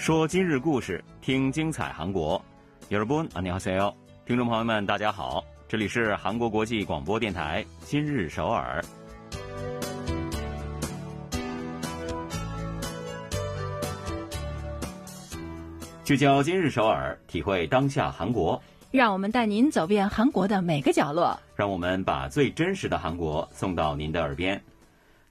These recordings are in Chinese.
说今日故事，听精彩韩国。여러분安녕하세 요， 听众朋友们，大家好，这里是韩国国际广播电台今日首尔。聚焦今日首尔，体会当下韩国。让我们带您走遍韩国的每个角落。让我们把最真实的韩国送到您的耳边。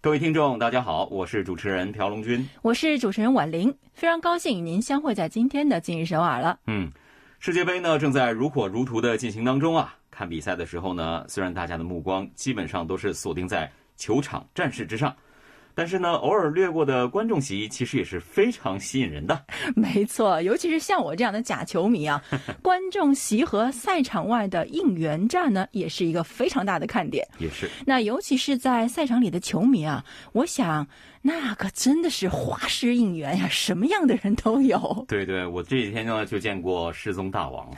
各位听众，大家好，我是主持人朴龙军，我是主持人婉玲，非常高兴与您相会在今天的今日首尔了。嗯，世界杯呢正在如火如荼的进行当中啊。看比赛的时候呢，虽然大家的目光基本上都是锁定在球场战事之上。但是呢，偶尔掠过的观众席其实也是非常吸引人的。没错，尤其是像我这样的假球迷啊，观众席和赛场外的应援站呢，也是一个非常大的看点。也是。那尤其是在赛场里的球迷啊，我想。那可真的是花式应援呀，什么样的人都有。对对，我这几天呢就见过失踪大王，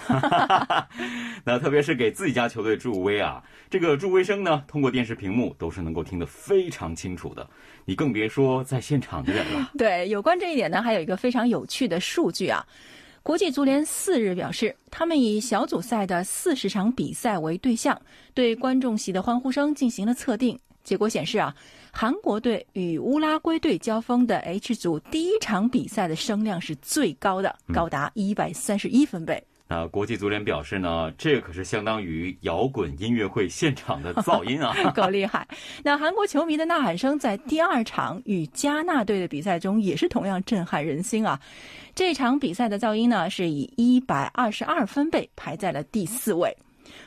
那特别是给自己家球队助威啊，这个助威声呢，通过电视屏幕都是能够听得非常清楚的，你更别说在现场的人了。对，有关这一点呢，还有一个非常有趣的数据啊，国际足联四日表示，他们以小组赛的四十场比赛为对象，对观众席的欢呼声进行了测定。结果显示啊，韩国队与乌拉圭队交锋的 H 组第一场比赛的声量是最高的，高达一百三十一分贝。那国际足联表示呢，这可是相当于摇滚音乐会现场的 噪音啊，够厉害。那韩国球迷的呐喊声在第二场与加纳队的比赛中也是同样震撼人心啊。这场比赛的噪音呢，是以一百二十二分贝排在了第四位。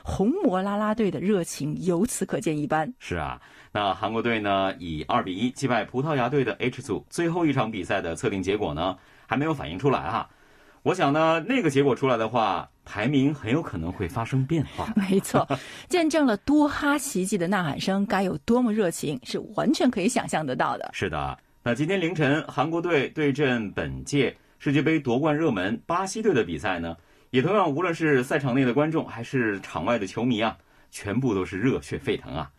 红魔啦啦队的热情由此可见一斑。是啊。那韩国队呢，以二比一击败葡萄牙队的 H 组最后一场比赛的测定结果呢，还没有反映出来哈。我想呢，那个结果出来的话，排名很有可能会发生变化。没错，见证了多哈奇迹的呐喊声该有多么热情，是完全可以想象得到的。是的，那今天凌晨韩国队对阵本届世界杯夺冠热门巴西队的比赛呢，也同样无论是赛场内的观众还是场外的球迷啊，全部都是热血沸腾啊。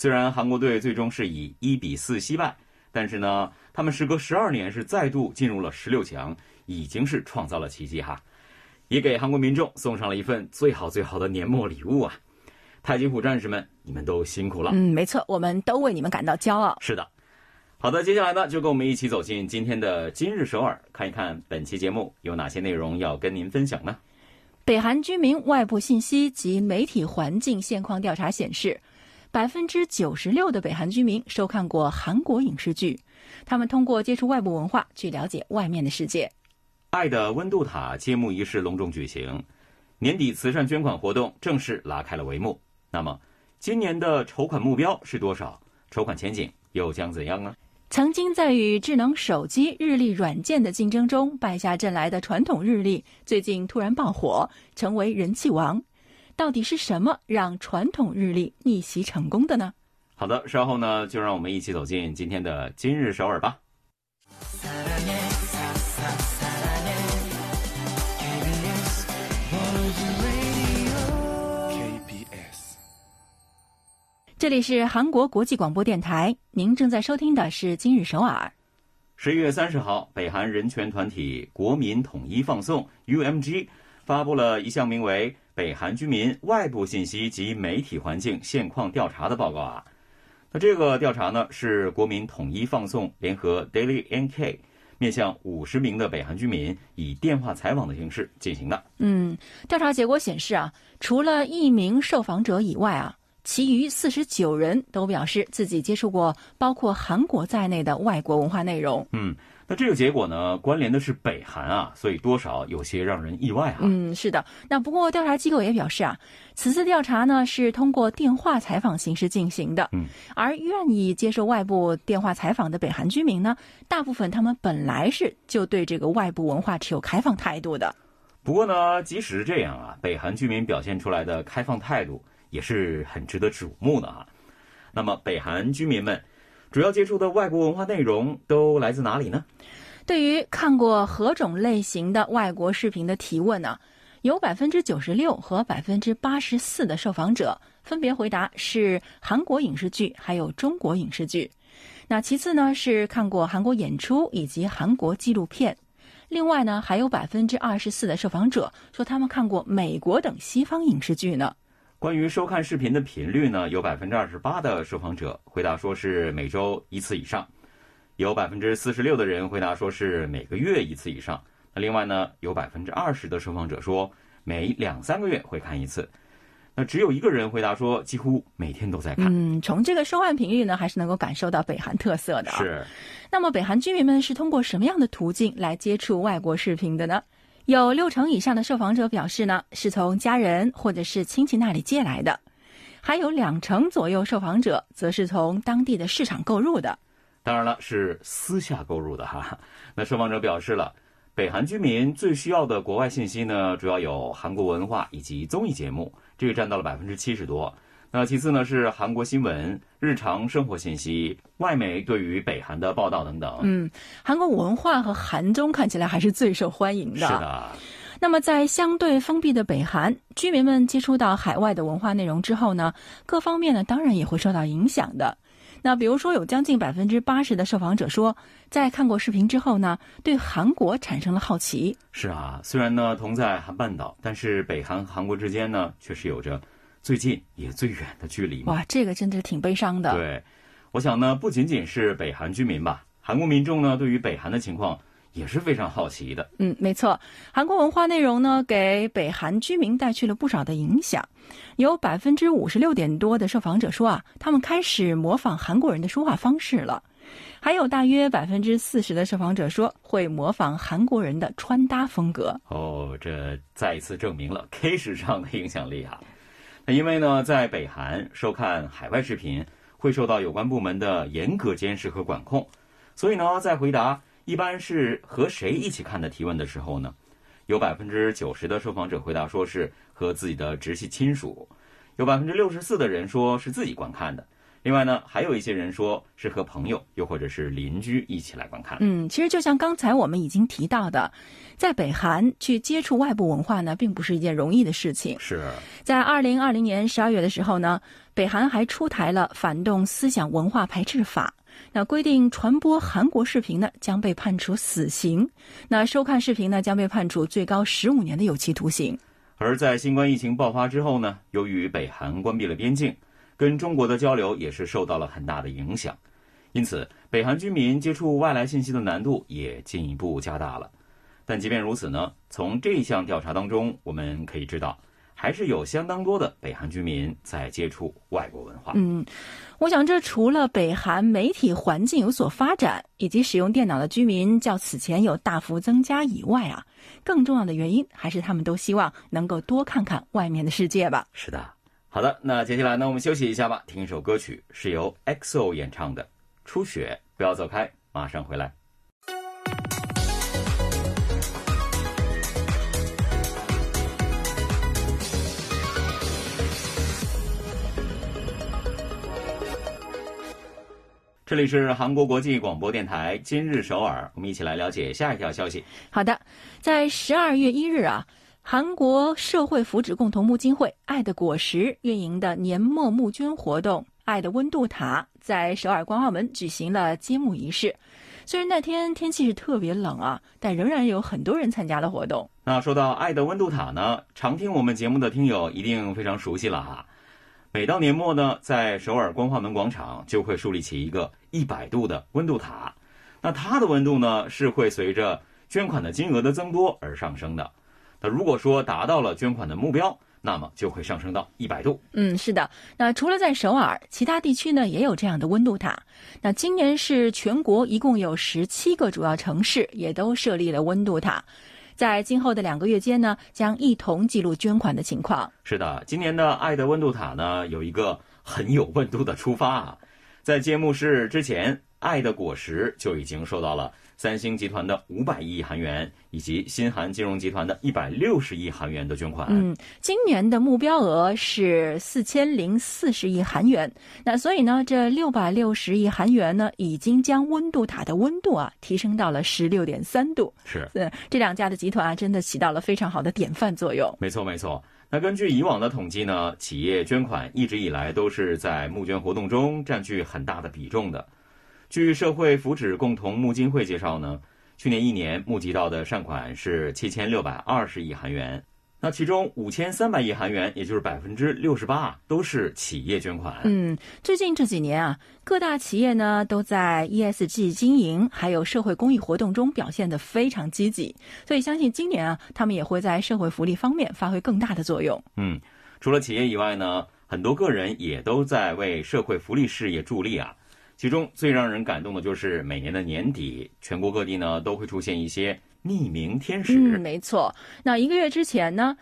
虽然韩国队最终是以一比四惜败，但是呢，他们时隔十二年是再度进入了十六强，已经是创造了奇迹哈，也给韩国民众送上了一份最好最好的年末礼物啊！太极虎战士们，你们都辛苦了。嗯，没错，我们都为你们感到骄傲。是的，好的，接下来呢，就跟我们一起走进今天的今日首尔，看一看本期节目有哪些内容要跟您分享呢？北韩居民外部信息及媒体环境现况调查显示。百分之九十六的北韩居民收看过韩国影视剧，他们通过接触外部文化去了解外面的世界。爱的温度塔揭幕仪式隆重举行，年底慈善捐款活动正式拉开了帷幕。那么，今年的筹款目标是多少？筹款前景又将怎样呢？曾经在与智能手机日历软件的竞争中败下阵来的传统日历，最近突然爆火，成为人气王。到底是什么让传统日历逆袭成功的呢？好的，稍后呢，就让我们一起走进今天的今日首尔吧。这里是韩国国际广播电台，您正在收听的是今日首尔。十一月三十号，北韩人权团体国民统一放送 （UMG） 发布了一项名为。北韩居民外部信息及媒体环境现况调查的报告啊，那这个调查呢是国民统一放送联合 Daily NK 面向五十名的北韩居民以电话采访的形式进行的。嗯，调查结果显示啊，除了一名受访者以外啊，其余四十九人都表示自己接触过包括韩国在内的外国文化内容。嗯。那这个结果呢，关联的是北韩啊，所以多少有些让人意外啊。嗯，是的。那不过调查机构也表示啊，此次调查呢是通过电话采访形式进行的。嗯，而愿意接受外部电话采访的北韩居民呢，大部分他们本来是就对这个外部文化持有开放态度的。不过呢，即使是这样啊，北韩居民表现出来的开放态度也是很值得瞩目的啊。那么，北韩居民们。主要接触的外国文化内容都来自哪里呢？对于看过何种类型的外国视频的提问呢？有百分之九十六和百分之八十四的受访者分别回答是韩国影视剧，还有中国影视剧。那其次呢是看过韩国演出以及韩国纪录片，另外呢，还有百分之二十四的受访者说他们看过美国等西方影视剧呢。关于收看视频的频率呢，有百分之二十八的受访者回答说是每周一次以上，有百分之四十六的人回答说是每个月一次以上。那另外呢，有百分之二十的受访者说每两三个月会看一次。那只有一个人回答说，几乎每天都在看。嗯，从这个收看频率呢，还是能够感受到北韩特色的。是。那么，北韩居民们是通过什么样的途径来接触外国视频的呢？有六成以上的受访者表示呢，是从家人或者是亲戚那里借来的；还有两成左右受访者则是从当地的市场购入的。当然了，是私下购入的哈。那受访者表示了，北韩居民最需要的国外信息呢，主要有韩国文化以及综艺节目。这个占到了百分之七十多，那其次呢是韩国新闻、日常生活信息、外媒对于北韩的报道等等。嗯，韩国文化和韩综看起来还是最受欢迎的。是的。那么在相对封闭的北韩，居民们接触到海外的文化内容之后呢，各方面呢当然也会受到影响的。那比如说，有将近百分之八十的受访者说，在看过视频之后呢，对韩国产生了好奇。是啊，虽然呢同在韩半岛，但是北韩和韩国之间呢，确实有着最近也最远的距离。哇，这个真的是挺悲伤的。对，我想呢，不仅仅是北韩居民吧，韩国民众呢，对于北韩的情况。也是非常好奇的。嗯，没错，韩国文化内容呢，给北韩居民带去了不少的影响。有百分之五十六点多的受访者说啊，他们开始模仿韩国人的说话方式了。还有大约百分之四十的受访者说会模仿韩国人的穿搭风格。哦，这再一次证明了 K 时尚的影响力啊。因为呢，在北韩收看海外视频会受到有关部门的严格监视和管控，所以呢，在回答。一般是和谁一起看的？提问的时候呢，有百分之九十的受访者回答说是和自己的直系亲属，有百分之六十四的人说是自己观看的。另外呢，还有一些人说是和朋友又或者是邻居一起来观看。嗯，其实就像刚才我们已经提到的，在北韩去接触外部文化呢，并不是一件容易的事情。是在二零二零年十二月的时候呢，北韩还出台了反动思想文化排斥法。那规定传播韩国视频呢，将被判处死刑；那收看视频呢，将被判处最高十五年的有期徒刑。而在新冠疫情爆发之后呢，由于北韩关闭了边境，跟中国的交流也是受到了很大的影响，因此北韩居民接触外来信息的难度也进一步加大了。但即便如此呢，从这项调查当中，我们可以知道。还是有相当多的北韩居民在接触外国文化。嗯，我想这除了北韩媒体环境有所发展，以及使用电脑的居民较此前有大幅增加以外啊，更重要的原因还是他们都希望能够多看看外面的世界吧。是的，好的，那接下来呢，我们休息一下吧，听一首歌曲，是由 EXO 演唱的《初雪》，不要走开，马上回来。这里是韩国国际广播电台今日首尔，我们一起来了解下一条消息。好的，在十二月一日啊，韩国社会福祉共同募金会“爱的果实”运营的年末募捐活动“爱的温度塔”在首尔光化门举行了揭幕仪式。虽然那天天气是特别冷啊，但仍然有很多人参加了活动。那说到“爱的温度塔”呢，常听我们节目的听友一定非常熟悉了哈。每到年末呢，在首尔光化门广场就会树立起一个一百度的温度塔，那它的温度呢是会随着捐款的金额的增多而上升的。那如果说达到了捐款的目标，那么就会上升到一百度。嗯，是的。那除了在首尔，其他地区呢也有这样的温度塔。那今年是全国一共有十七个主要城市也都设立了温度塔。在今后的两个月间呢，将一同记录捐款的情况。是的，今年的爱的温度塔呢，有一个很有温度的出发啊，在揭幕式之前，爱的果实就已经受到了。三星集团的五百亿韩元，以及新韩金融集团的一百六十亿韩元的捐款。嗯，今年的目标额是四千零四十亿韩元。那所以呢，这六百六十亿韩元呢，已经将温度塔的温度啊提升到了十六点三度。是，嗯，这两家的集团啊，真的起到了非常好的典范作用。没错，没错。那根据以往的统计呢，企业捐款一直以来都是在募捐活动中占据很大的比重的。据社会福祉共同募金会介绍呢，去年一年募集到的善款是七千六百二十亿韩元。那其中五千三百亿韩元，也就是百分之六十八，都是企业捐款。嗯，最近这几年啊，各大企业呢都在 ESG 经营还有社会公益活动中表现得非常积极，所以相信今年啊，他们也会在社会福利方面发挥更大的作用。嗯，除了企业以外呢，很多个人也都在为社会福利事业助力啊。其中最让人感动的就是每年的年底，全国各地呢都会出现一些。匿名天使，嗯，没错。那一个月之前呢，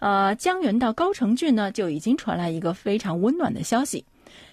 呃，江原道高城郡呢就已经传来一个非常温暖的消息，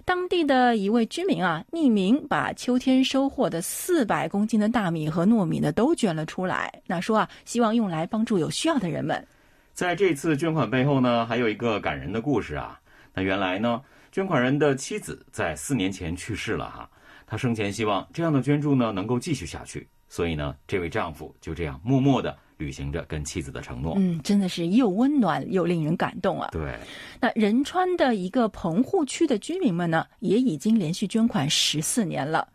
当地的一位居民啊，匿名把秋天收获的四百公斤的大米和糯米呢都捐了出来。那说啊，希望用来帮助有需要的人们。在这次捐款背后呢，还有一个感人的故事啊。那原来呢，捐款人的妻子在四年前去世了哈，他生前希望这样的捐助呢能够继续下去。所以呢，这位丈夫就这样默默的履行着跟妻子的承诺。嗯，真的是又温暖又令人感动啊。对，那仁川的一个棚户区的居民们呢，也已经连续捐款十四年了。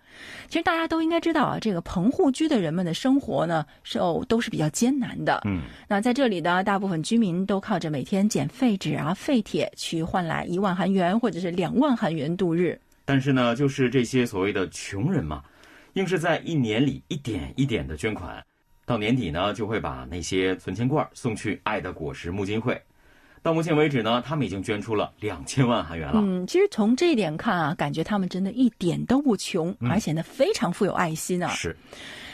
其实大家都应该知道啊，这个棚户区的人们的生活呢，是哦都是比较艰难的。嗯，那在这里呢，大部分居民都靠着每天捡废纸啊、废铁去换来一万韩元或者是两万韩元度日。但是呢，就是这些所谓的穷人嘛。硬是在一年里一点一点的捐款，到年底呢，就会把那些存钱罐送去爱的果实募金会。到目前为止呢，他们已经捐出了两千万韩元了。嗯，其实从这一点看啊，感觉他们真的一点都不穷，而且呢，非常富有爱心啊。是，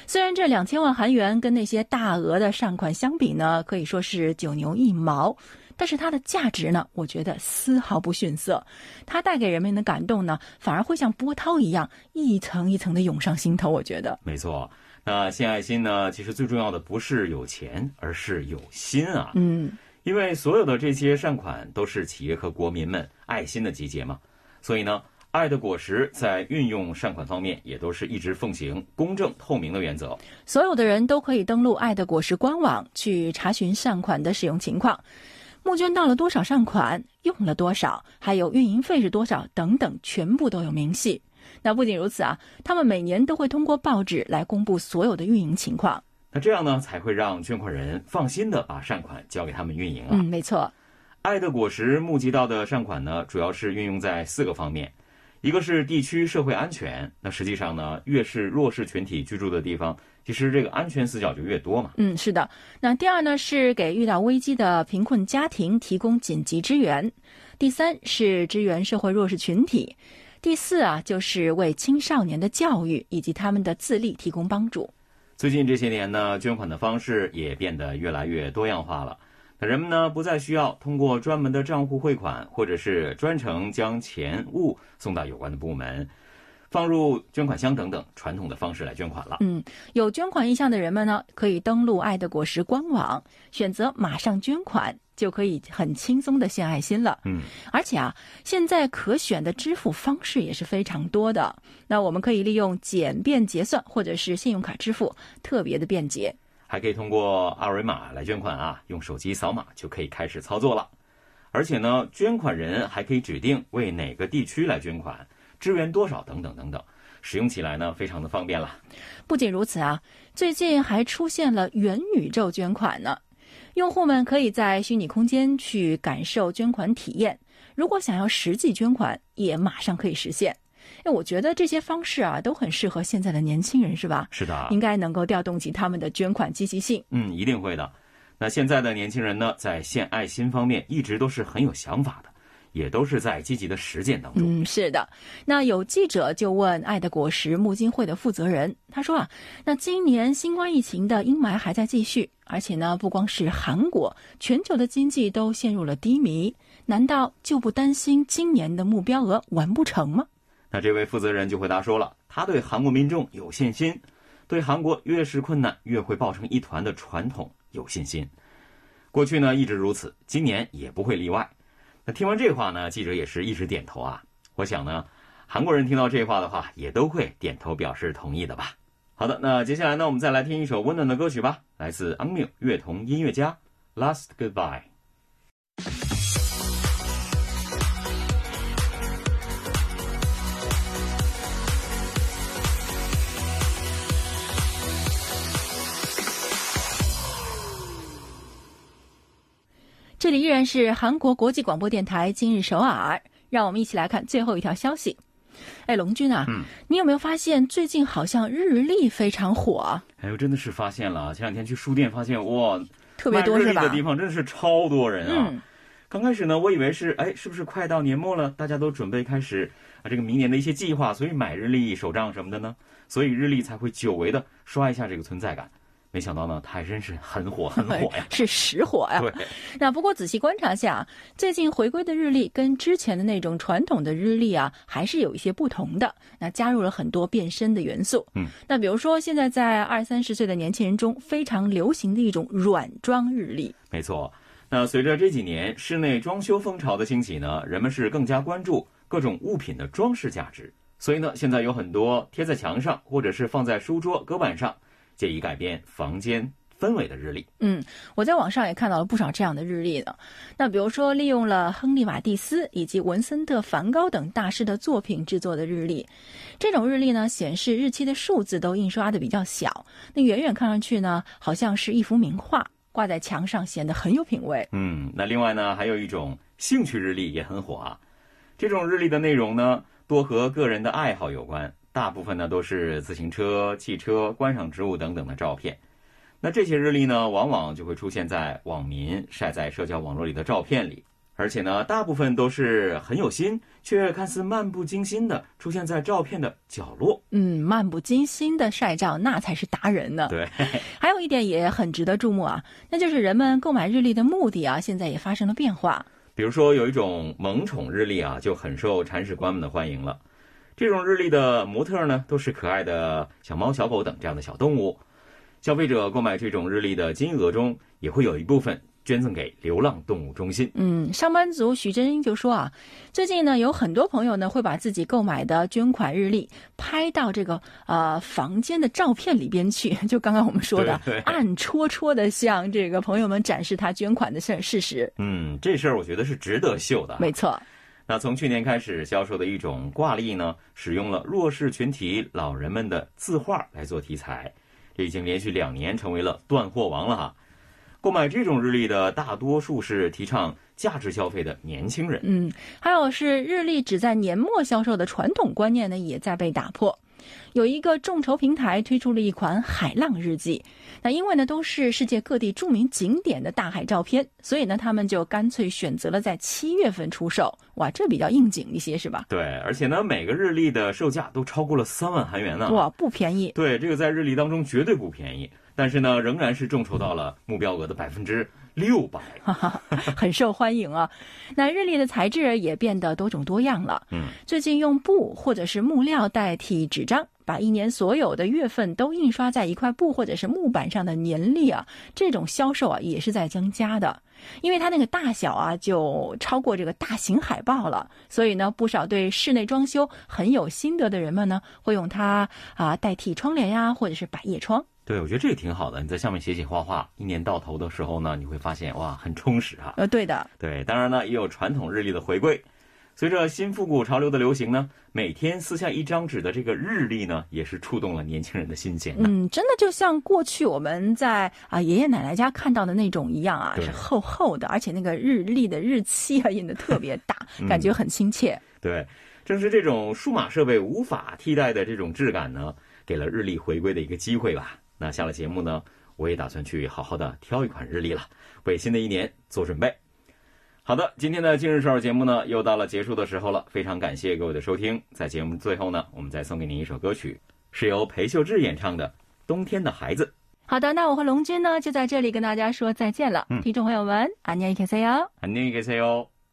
虽然这两千万韩元跟那些大额的善款相比呢，可以说是九牛一毛。但是它的价值呢，我觉得丝毫不逊色。它带给人们的感动呢，反而会像波涛一样一层一层的涌上心头。我觉得没错。那献爱心呢，其实最重要的不是有钱，而是有心啊。嗯，因为所有的这些善款都是企业和国民们爱心的集结嘛。所以呢，爱的果实在运用善款方面也都是一直奉行公正透明的原则。所有的人都可以登录爱的果实官网去查询善款的使用情况。募捐到了多少善款，用了多少，还有运营费是多少等等，全部都有明细。那不仅如此啊，他们每年都会通过报纸来公布所有的运营情况。那这样呢，才会让捐款人放心的把善款交给他们运营啊。嗯，没错。爱的果实募集到的善款呢，主要是运用在四个方面。一个是地区社会安全，那实际上呢，越是弱势群体居住的地方，其实这个安全死角就越多嘛。嗯，是的。那第二呢，是给遇到危机的贫困家庭提供紧急支援；第三是支援社会弱势群体；第四啊，就是为青少年的教育以及他们的自立提供帮助。最近这些年呢，捐款的方式也变得越来越多样化了。人们呢不再需要通过专门的账户汇款，或者是专程将钱物送到有关的部门，放入捐款箱等等传统的方式来捐款了。嗯，有捐款意向的人们呢，可以登录爱的果实官网，选择马上捐款，就可以很轻松的献爱心了。嗯，而且啊，现在可选的支付方式也是非常多的。那我们可以利用简便结算，或者是信用卡支付，特别的便捷。还可以通过二维码来捐款啊，用手机扫码就可以开始操作了。而且呢，捐款人还可以指定为哪个地区来捐款，支援多少等等等等，使用起来呢非常的方便了。不仅如此啊，最近还出现了元宇宙捐款呢，用户们可以在虚拟空间去感受捐款体验，如果想要实际捐款，也马上可以实现。哎，我觉得这些方式啊都很适合现在的年轻人，是吧？是的，应该能够调动起他们的捐款积极性。嗯，一定会的。那现在的年轻人呢，在献爱心方面一直都是很有想法的，也都是在积极的实践当中。嗯，是的。那有记者就问爱的果实募金会的负责人，他说啊，那今年新冠疫情的阴霾还在继续，而且呢，不光是韩国，全球的经济都陷入了低迷，难道就不担心今年的目标额完不成吗？那这位负责人就回答说了，他对韩国民众有信心，对韩国越是困难越会抱成一团的传统有信心。过去呢一直如此，今年也不会例外。那听完这话呢，记者也是一直点头啊。我想呢，韩国人听到这话的话，也都会点头表示同意的吧。好的，那接下来呢，我们再来听一首温暖的歌曲吧，来自安缪乐童音乐家《Last Goodbye》。这里依然是韩国国际广播电台今日首尔，让我们一起来看最后一条消息。哎，龙军啊，嗯，你有没有发现最近好像日历非常火啊？哎呦，真的是发现了！前两天去书店发现，哇，特别多是吧卖日历的？地方真的是超多人啊！嗯，刚开始呢，我以为是哎，是不是快到年末了，大家都准备开始啊这个明年的一些计划，所以买日历、手账什么的呢？所以日历才会久违的刷一下这个存在感。没想到呢，它还真是很火，很火呀！是实火呀。对，那不过仔细观察下，最近回归的日历跟之前的那种传统的日历啊，还是有一些不同的。那加入了很多变身的元素。嗯，那比如说现在在二三十岁的年轻人中非常流行的一种软装日历。没错。那随着这几年室内装修风潮的兴起呢，人们是更加关注各种物品的装饰价值，所以呢，现在有很多贴在墙上或者是放在书桌、隔板上，借以改变房间氛围的日历。嗯，我在网上也看到了不少这样的日历呢。那比如说，利用了亨利·瓦蒂斯以及文森特·梵高等大师的作品制作的日历，这种日历呢，显示日期的数字都印刷的比较小，那远远看上去呢，好像是一幅名画，挂在墙上显得很有品味。嗯，那另外呢，还有一种兴趣日历也很火啊。这种日历的内容呢，多和个人的爱好有关，大部分呢都是自行车、汽车、观赏植物等等的照片。那这些日历呢，往往就会出现在网民晒在社交网络里的照片里，而且呢，大部分都是很有心，却看似漫不经心的出现在照片的角落。嗯，漫不经心的晒照，那才是达人呢。对，还有一点也很值得注目啊，那就是人们购买日历的目的啊，现在也发生了变化。比如说有一种萌宠日历啊，就很受铲屎官们的欢迎了。这种日历的模特呢，都是可爱的小猫、小狗等这样的小动物。消费者购买这种日历的金额中，也会有一部分捐赠给流浪动物中心。嗯，上班族许真英就说啊，最近呢有很多朋友呢会把自己购买的捐款日历拍到这个呃房间的照片里边去，就刚刚我们说的对对暗戳戳的向这个朋友们展示他捐款的事事实。嗯，这事儿我觉得是值得秀的。没错，那从去年开始销售的一种挂历呢，使用了弱势群体老人们的字画来做题材，这已经连续两年成为了断货王了哈。购买这种日历的大多数是提倡价值消费的年轻人。嗯，还有是日历只在年末销售的传统观念呢，也在被打破。有一个众筹平台推出了一款海浪日记，那因为呢都是世界各地著名景点的大海照片，所以呢他们就干脆选择了在七月份出售。哇，这比较应景一些是吧？对，而且呢，每个日历的售价都超过了三万韩元呢。哇，不便宜。对，这个在日历当中绝对不便宜，但是呢，仍然是众筹到了目标额的百分之六百。哈哈，很受欢迎啊。那日历的材质也变得多种多样了。嗯，最近用布或者是木料代替纸张，把一年所有的月份都印刷在一块布或者是木板上的年历啊，这种销售啊也是在增加的。因为它那个大小啊，就超过这个大型海报了，所以呢，不少对室内装修很有心得的人们呢，会用它啊代替窗帘呀，或者是百叶窗。对，我觉得这个挺好的。你在上面写写画画，一年到头的时候呢，你会发现哇，很充实啊。呃，对的，对，当然呢，也有传统日历的回归。随着新复古潮流的流行呢，每天撕下一张纸的这个日历呢，也是触动了年轻人的心弦。嗯，真的就像过去我们在啊爷爷奶奶家看到的那种一样啊，是厚厚的，而且那个日历的日期啊印的特别大，嗯感觉很亲切。对，正是这种数码设备无法替代的这种质感呢，给了日历回归的一个机会吧。那下了节目呢，我也打算去好好的挑一款日历了，为新的一年做准备。好的，今天的今日首尔节目呢，又到了结束的时候了，非常感谢各位的收听。在节目最后呢，我们再送给您一首歌曲，是由裴秀智演唱的《冬天的孩子》。好的，那我和龙君呢就在这里跟大家说再见了，嗯听众朋友们，안녕히계세요。 안녕히계세요。